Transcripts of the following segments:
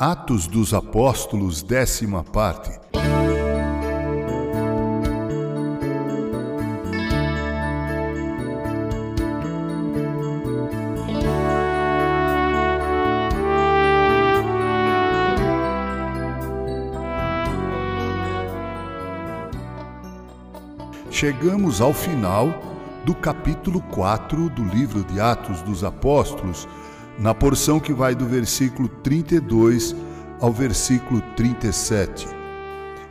Atos dos Apóstolos, décima parte. Chegamos ao final do capítulo 4 do livro de Atos dos Apóstolos na porção que vai do versículo 32 ao versículo 37.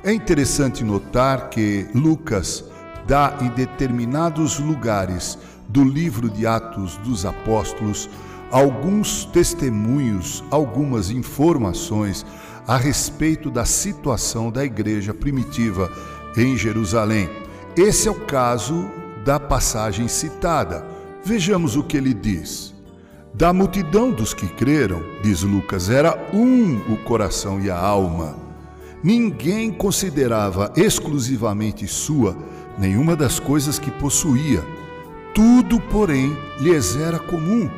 É interessante notar que Lucas dá em determinados lugares do livro de Atos dos Apóstolos alguns testemunhos, algumas informações a respeito da situação da igreja primitiva em Jerusalém. Esse é o caso da passagem citada. Vejamos o que ele diz. Da multidão dos que creram, diz Lucas, era um o coração e a alma. Ninguém considerava exclusivamente sua nenhuma das coisas que possuía. Tudo, porém, lhes era comum.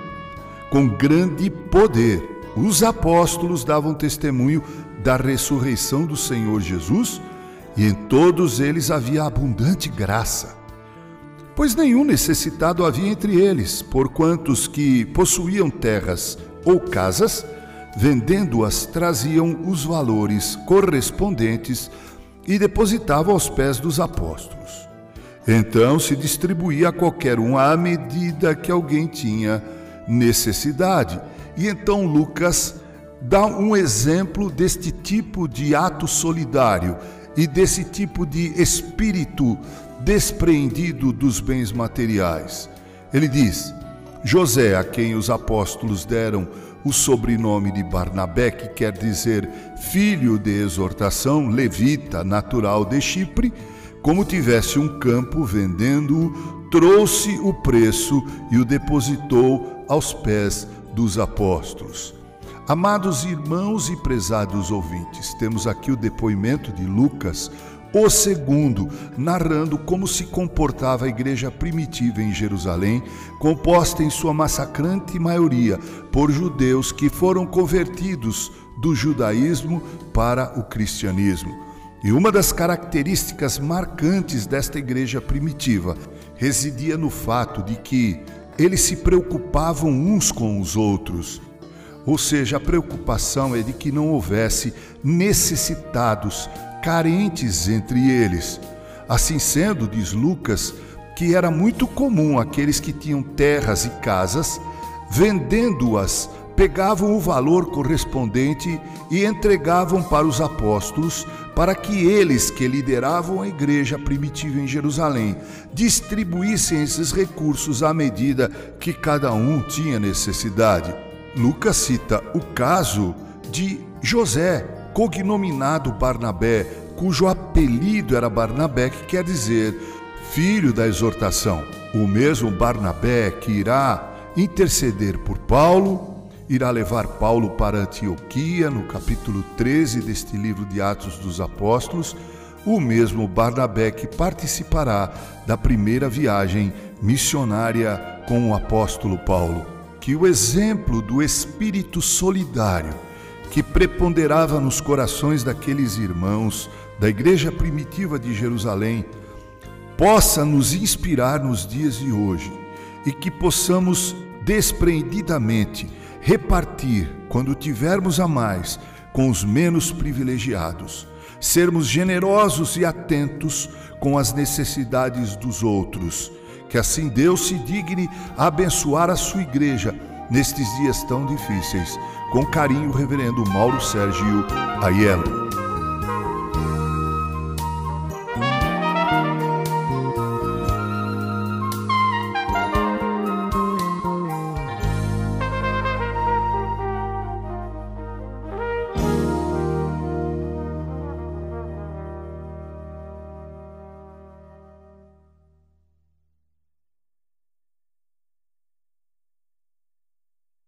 Com grande poder, os apóstolos davam testemunho da ressurreição do Senhor Jesus e em todos eles havia abundante graça pois nenhum necessitado havia entre eles, porquanto os que possuíam terras ou casas, vendendo-as, traziam os valores correspondentes e depositavam aos pés dos apóstolos. Então se distribuía a qualquer um à medida que alguém tinha necessidade. E então Lucas dá um exemplo deste tipo de ato solidário e desse tipo de espírito despreendido dos bens materiais. Ele diz: José, a quem os apóstolos deram o sobrenome de Barnabé, que quer dizer filho de exortação, levita, natural de Chipre, como tivesse um campo vendendo-o, trouxe o preço e o depositou aos pés dos apóstolos. Amados irmãos e prezados ouvintes, temos aqui o depoimento de Lucas, o segundo, narrando como se comportava a igreja primitiva em Jerusalém, composta em sua massacrante maioria por judeus que foram convertidos do judaísmo para o cristianismo. E uma das características marcantes desta igreja primitiva residia no fato de que eles se preocupavam uns com os outros. Ou seja, a preocupação é de que não houvesse necessitados carentes entre eles. Assim sendo, diz Lucas, que era muito comum aqueles que tinham terras e casas, vendendo-as, pegavam o valor correspondente e entregavam para os apóstolos, para que eles, que lideravam a igreja primitiva em Jerusalém, distribuíssem esses recursos à medida que cada um tinha necessidade. Lucas cita o caso de José, cognominado Barnabé, cujo apelido era Barnabé, que quer dizer filho da exortação. O mesmo Barnabé que irá interceder por Paulo, irá levar Paulo para Antioquia, no capítulo 13 deste livro de Atos dos Apóstolos, o mesmo Barnabé que participará da primeira viagem missionária com o apóstolo Paulo. Que o exemplo do espírito solidário que preponderava nos corações daqueles irmãos da igreja primitiva de Jerusalém possa nos inspirar nos dias de hoje e que possamos despreendidamente repartir quando tivermos a mais com os menos privilegiados, sermos generosos e atentos com as necessidades dos outros. Que assim Deus se digne a abençoar a sua igreja nestes dias tão difíceis com carinho, Reverendo Mauro Sérgio Aiello.